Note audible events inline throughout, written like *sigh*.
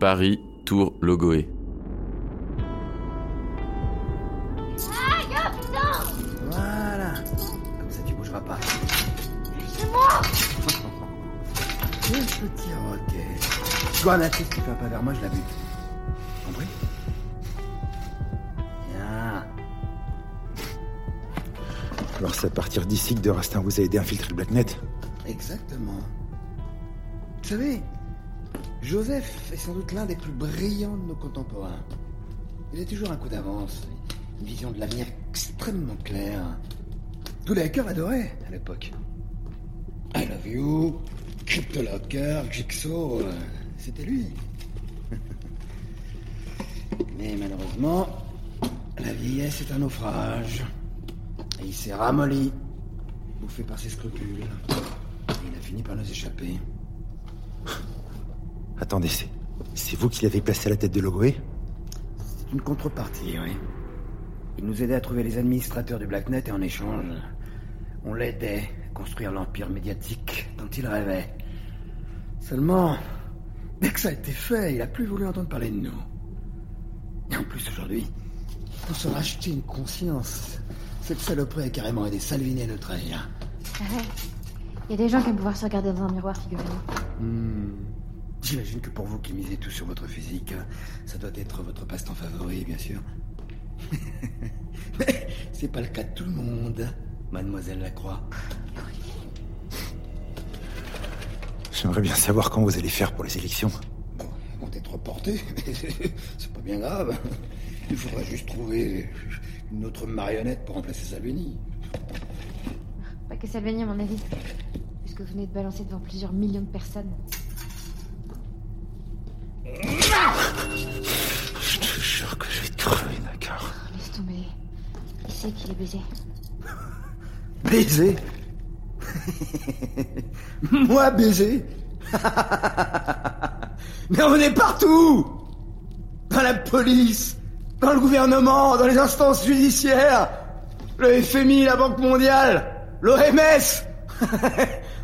Paris, Tour Logoé. Voilà. Comme ça, tu bougeras pas. C'est moi *laughs* Quel petit roquet. Je vois un artiste qui fait un pas vers moi, je la bute. Compris Bien. Alors c'est à partir d'ici que de Rastin vous a aidé à infiltrer le Blacknet Exactement. Vous savez, Joseph est sans doute l'un des plus brillants de nos contemporains. Il a toujours un coup d'avance, une vision de l'avenir extrêmement claire. Tous les hackers adoraient à l'époque. I love you, CryptoLocker, Jigsaw, euh, c'était lui. *laughs* Mais malheureusement, la vieillesse est un naufrage. Et il s'est ramolli, bouffé par ses scrupules. Il a fini par nous échapper. Attendez, c'est... C'est vous qui l'avez placé à la tête de Logoé C'est une contrepartie, oui. Il nous aidait à trouver les administrateurs du Blacknet et en échange, on l'aidait à construire l'empire médiatique dont il rêvait. Seulement, dès que ça a été fait, il a plus voulu entendre parler de nous. Et en plus, aujourd'hui, on se racheter une conscience. Cette saloperie a carrément aidé Salvini à nous trahir. Il y a des gens qui aiment pouvoir se regarder dans un miroir, figurez-vous. Hmm. J'imagine que pour vous qui misez tout sur votre physique, ça doit être votre passe-temps favori, bien sûr. *laughs* Mais c'est pas le cas de tout le monde, mademoiselle Lacroix. J'aimerais bien savoir quand vous allez faire pour les élections. Bon, elles vont être reportées, mais *laughs* c'est pas bien grave. Il faudra juste trouver une autre marionnette pour remplacer Salvini. Pas que Salvini, à mon avis. Puisque vous venez de balancer devant plusieurs millions de personnes. Qui c'est qui l'a baisé? *laughs* Baiser *laughs* Moi baiser *laughs* Mais on est partout! Dans la police, dans le gouvernement, dans les instances judiciaires, le FMI, la Banque mondiale, l'OMS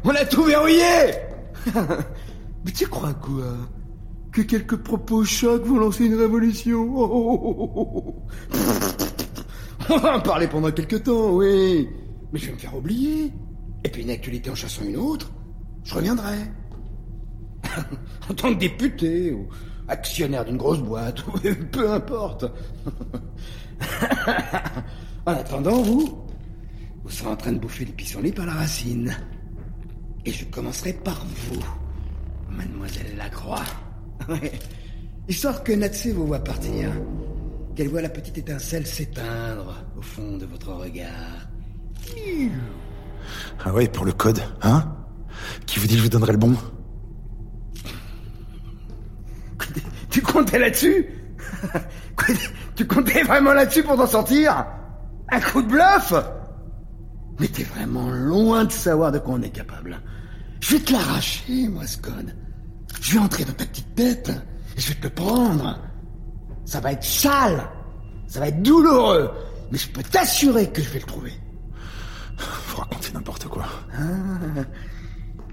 On a tout verrouillé. Mais tu crois quoi? Que quelques propos chocs vont lancer une révolution oh, oh. On va en *laughs* parler pendant quelques temps, oui. Mais je vais me faire oublier. Et puis une actualité en chassant une autre, je reviendrai. *laughs* en tant que député ou actionnaire d'une grosse boîte, *laughs* peu importe. en attendant, vous, vous serez en train de bouffer les pissenlits par la racine. Et je commencerai par vous, mademoiselle Lacroix. Histoire que Natsé vous voit partir. Qu'elle voit la petite étincelle s'éteindre au fond de votre regard. Ah ouais, pour le code, hein? Qui vous dit que je vous donnerai le bon? Tu comptais là-dessus? Tu comptais vraiment là-dessus pour t'en sortir? Un coup de bluff? Mais t'es vraiment loin de savoir de quoi on est capable. Je vais te l'arracher, moi, ce code. Je vais entrer dans ta petite tête. Je vais te le prendre. Ça va être sale. Ça va être douloureux. Mais je peux t'assurer que je vais le trouver. Vous racontez n'importe quoi. Ah.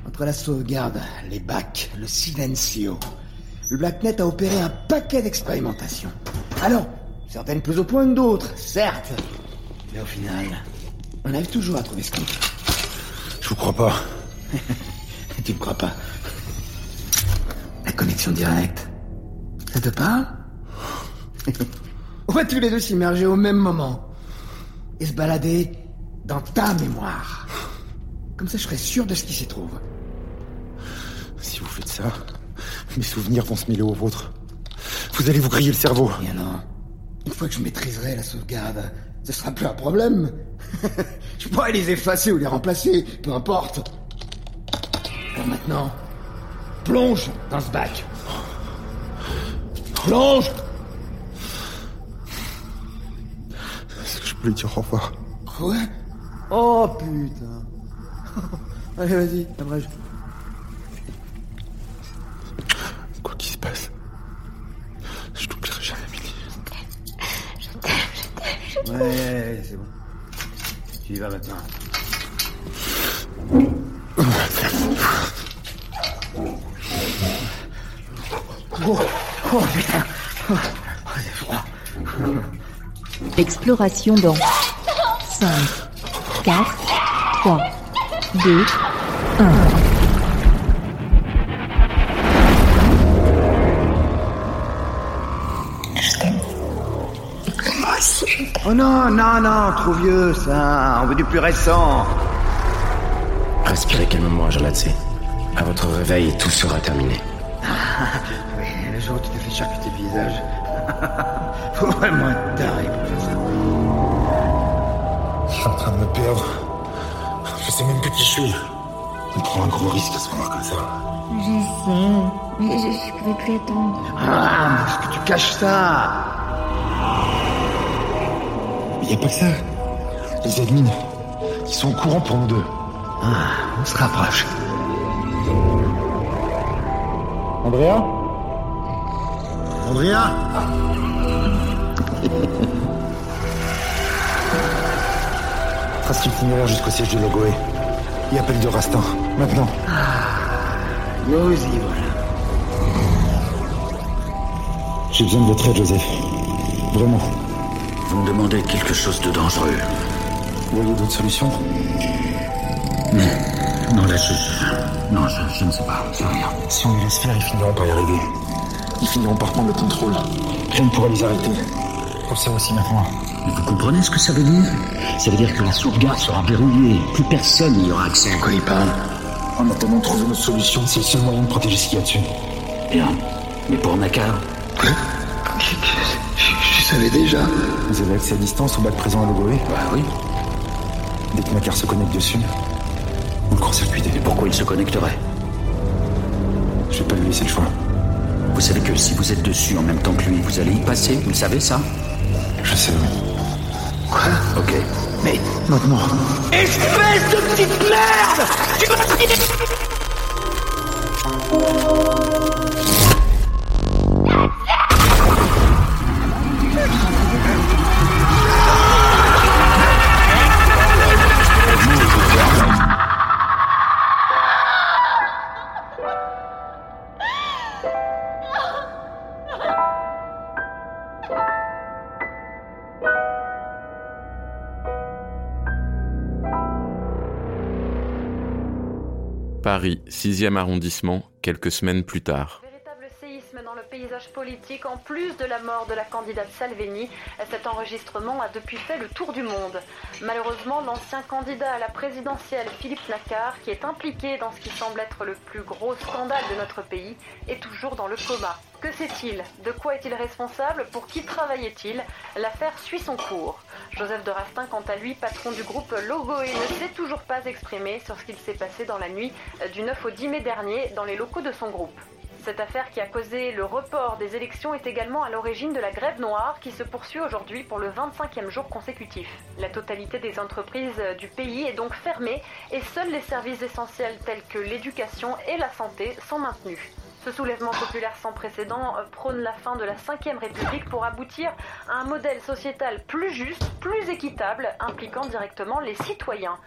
Entre la sauvegarde, les bacs, le silencio, le Blacknet a opéré un paquet d'expérimentations. Alors, certaines plus au point que d'autres, certes. Mais au final, on arrive toujours à trouver ce qu'on veut. Je vous crois pas. *laughs* tu me crois pas La connexion directe, ça te parle? *laughs* On va tous les deux s'immerger au même moment et se balader dans ta mémoire. Comme ça, je serai sûr de ce qui s'y trouve. Si vous faites ça, mes souvenirs vont se mêler aux vôtres. Vous allez vous griller le cerveau. Bien non. Une fois que je maîtriserai la sauvegarde, ce sera plus un problème. *laughs* je pourrai les effacer ou les remplacer, peu importe. Alors maintenant, plonge dans ce bac. Plonge Est-ce que je peux lui dire au revoir Quoi Oh putain. *laughs* Allez, vas-y, abrège. Quoi qu'il se passe, je t'oublierai jamais, Milly. Ouais, c'est bon. Tu y vas maintenant. Oh, oh putain. Oh, c'est froid. Exploration dans 5, 4, 3, 2, 1. Oh non, non, non, trop vieux ça. On veut du plus récent. Respirez calmement, Jolatse. À votre réveil, tout sera terminé. Oui, le jour où tu t'es fait charcuter le visage. *laughs* Faut vraiment train de me perdre. Je sais même plus qui je suis. On prend un gros risque à ce moment comme ça. Je sais, mais je, je pouvais plus attendre. Ah, mais est-ce que tu caches ça Il n'y a pas que ça. Les admins, ils sont au courant pour nous deux. Ah, on se rapproche. Andrea? Andrea? *laughs* Trace l'itinéraire jusqu'au siège de Logoé. Et appel de Rastin. Maintenant. Vas-y, voilà. J'ai besoin de votre aide, Joseph. Vraiment. Vous me demandez quelque chose de dangereux. Vous voyez d'autres solutions? Non, là, je... je- Non, je, je ne sais pas. Je sais rien. Si on les laisse faire, ils finiront par y arriver. Ils finiront par prendre le contrôle. Rien ne pourra les arrêter. Ça aussi maintenant. Vous comprenez ce que ça veut dire? Ça veut dire que la sauvegarde sera verrouillée. Plus personne n'y aura accès. Quoi il parle En attendant de trouver notre solution, c'est le seul moyen de protéger ce qu'il y a dessus. Bien. Mais pour Nakar, Je, je- je savais déjà. Vous avez accès à distance au bac présent à Logoé bah oui. Dès que Nakar se connecte dessus, vous le court-circuitez. Et pourquoi il se connecterait? Je vais pas lui laisser le choix. Vous savez que si vous êtes dessus en même temps que lui, vous allez y passer. Vous le savez, ça? Je sais, oui. Ok. Mais Maintenant. espèce de petite merde Tu Paris, 6e arrondissement, quelques semaines plus tard. Véritable séisme dans le paysage en plus de la mort de la candidate Salvini, cet enregistrement a depuis fait le tour du monde. Malheureusement, l'ancien candidat à la présidentielle, Philippe Nacquart, qui est impliqué dans ce qui semble être le plus gros scandale de notre pays, est toujours dans le coma. Que sait-il? De quoi est-il responsable? Pour qui travaillait-il? L'affaire suit son cours. Joseph de Rastin, quant à lui, patron du groupe Logoé, ne s'est toujours pas exprimé sur ce qu'il s'est passé dans la nuit du 9 au 10 mai dernier dans les locaux de son groupe. Cette affaire qui a causé le report des élections est également à l'origine de la grève noire qui se poursuit aujourd'hui pour le 25e jour consécutif. La totalité des entreprises du pays est donc fermée et seuls les services essentiels tels que l'éducation et la santé sont maintenus. Ce soulèvement populaire sans précédent euh, prône la fin de la Ve République pour aboutir à un modèle sociétal plus juste, plus équitable, impliquant directement les citoyens.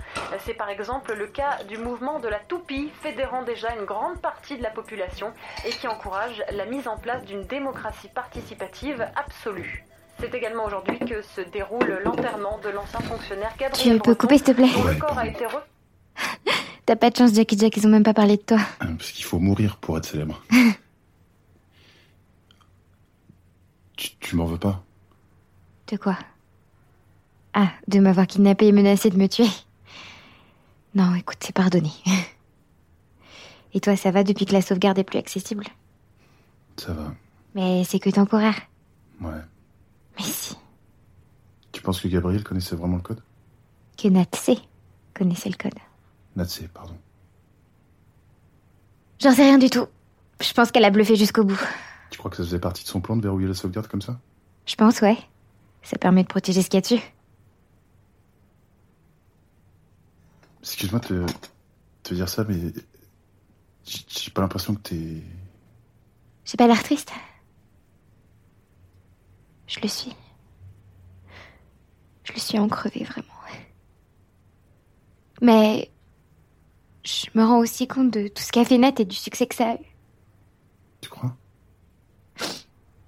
C'est par exemple le cas du mouvement de la toupie, fédérant déjà une grande partie de la population et qui encourage la mise en place d'une démocratie participative absolue. C'est également aujourd'hui que se déroule l'enterrement de l'ancien fonctionnaire Gabriel Tu peux couper, s'il te plaît dont le corps a été re- T'as pas de chance, Jackie Jack, ils ont même pas parlé de toi. Parce qu'il faut mourir pour être célèbre. *laughs* tu tu m'en veux pas? De quoi? Ah, de m'avoir kidnappé et menacé de me tuer? Non, écoute, c'est pardonné. *laughs* Et toi, ça va depuis que la sauvegarde est plus accessible? Ça va. Mais c'est que temporaire. Ouais. Mais si, Tu penses que Gabriel connaissait vraiment le code? Que Natsé connaissait le code. Natsé, pardon. J'en sais rien du tout. Je pense qu'elle a bluffé jusqu'au bout. Tu crois que ça faisait partie de son plan de verrouiller la sauvegarde comme ça? Je pense, ouais. Ça permet de protéger ce qu'il y a dessus. Excuse-moi de te, te dire ça, mais j'ai j'ai pas l'impression que t'es. J'ai pas l'air triste. Je le suis. Je le suis en crevé, vraiment. Mais je me rends aussi compte de tout ce qu'a fait Nat et du succès que ça a eu. Tu crois?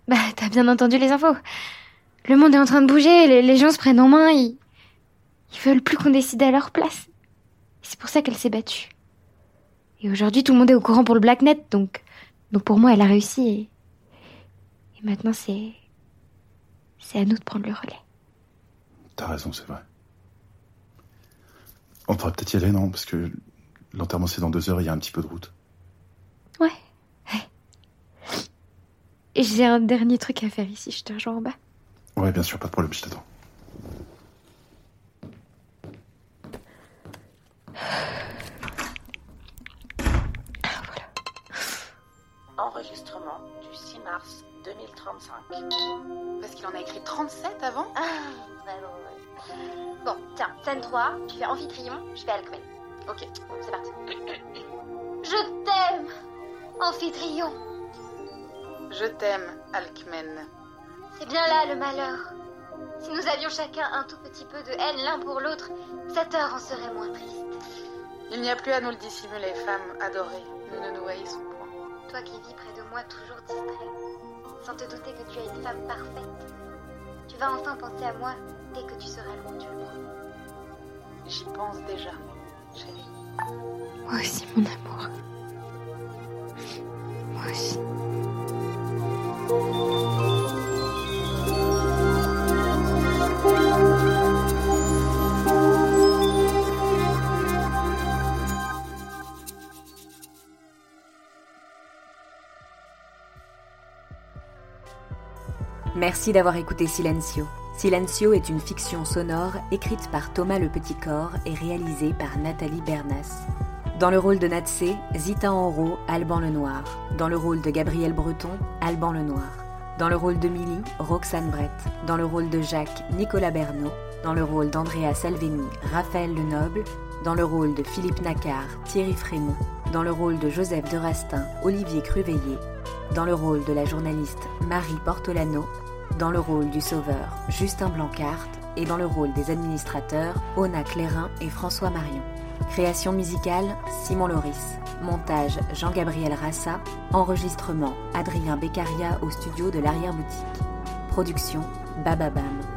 Bah, t'as bien entendu les infos. Le monde est en train de bouger, les, les gens se prennent en main, ils, ils veulent plus qu'on décide à leur place. C'est pour ça qu'elle s'est battue. Et aujourd'hui, tout le monde est au courant pour le Blacknet, donc, donc pour moi, elle a réussi et, et maintenant c'est, c'est à nous de prendre le relais. T'as raison, c'est vrai. On devrait peut-être y aller, non? Parce que l'enterrement c'est dans deux heures, il y a un petit peu de route. Ouais. j'ai un dernier truc à faire ici, je te rejoins en bas. Ouais, bien sûr, pas de problème, je t'attends. Enregistrement du 6 mars 2035. Parce qu'il en a écrit 37 avant? Ah, vraiment, ouais. Bon, tiens, scène 3, tu fais Amphitryon, je fais Alcmène. Ok. C'est parti. Je t'aime, Amphitryon. Je t'aime, Alcmène. C'est bien là le malheur. Si nous avions chacun un tout petit peu de haine l'un pour l'autre, cette heure en serait moins triste. Il n'y a plus à nous le dissimuler, femme adorée. Nous ne nous haïssons point. Toi qui vis près de moi toujours distrait, sans te douter que tu es une femme parfaite, tu vas enfin penser à moi dès que tu seras loin, le promets. J'y pense déjà. Moi aussi, mon amour. Moi aussi. Merci d'avoir écouté Silencio. Silencio est une fiction sonore écrite par Thomas Le Petit Corps et réalisée par Nathalie Bernas. Dans le rôle de Natsé, Zita Enro, Alban Lenoir. Dans le rôle de Gabriel Breton, Alban Lenoir. Dans le rôle de Milly, Roxane Brett. Dans le rôle de Jacques, Nicolas Bernot. Dans le rôle d'Andrea Salvini, Raphaël Lenoble. Dans le rôle de Philippe Nacquart, Thierry Frémont. Dans le rôle de Joseph de Rastin, Olivier Cruveillé. Dans le rôle de la journaliste Marie Portolano. Dans le rôle du sauveur, Justin Blancart. Et dans le rôle des administrateurs, Ona Clérin et François Marion. Création musicale, Simon Loris. Montage, Jean-Gabriel Rassa. Enregistrement, Adrien Beccaria au studio de l'arrière-boutique. Production, Bababam.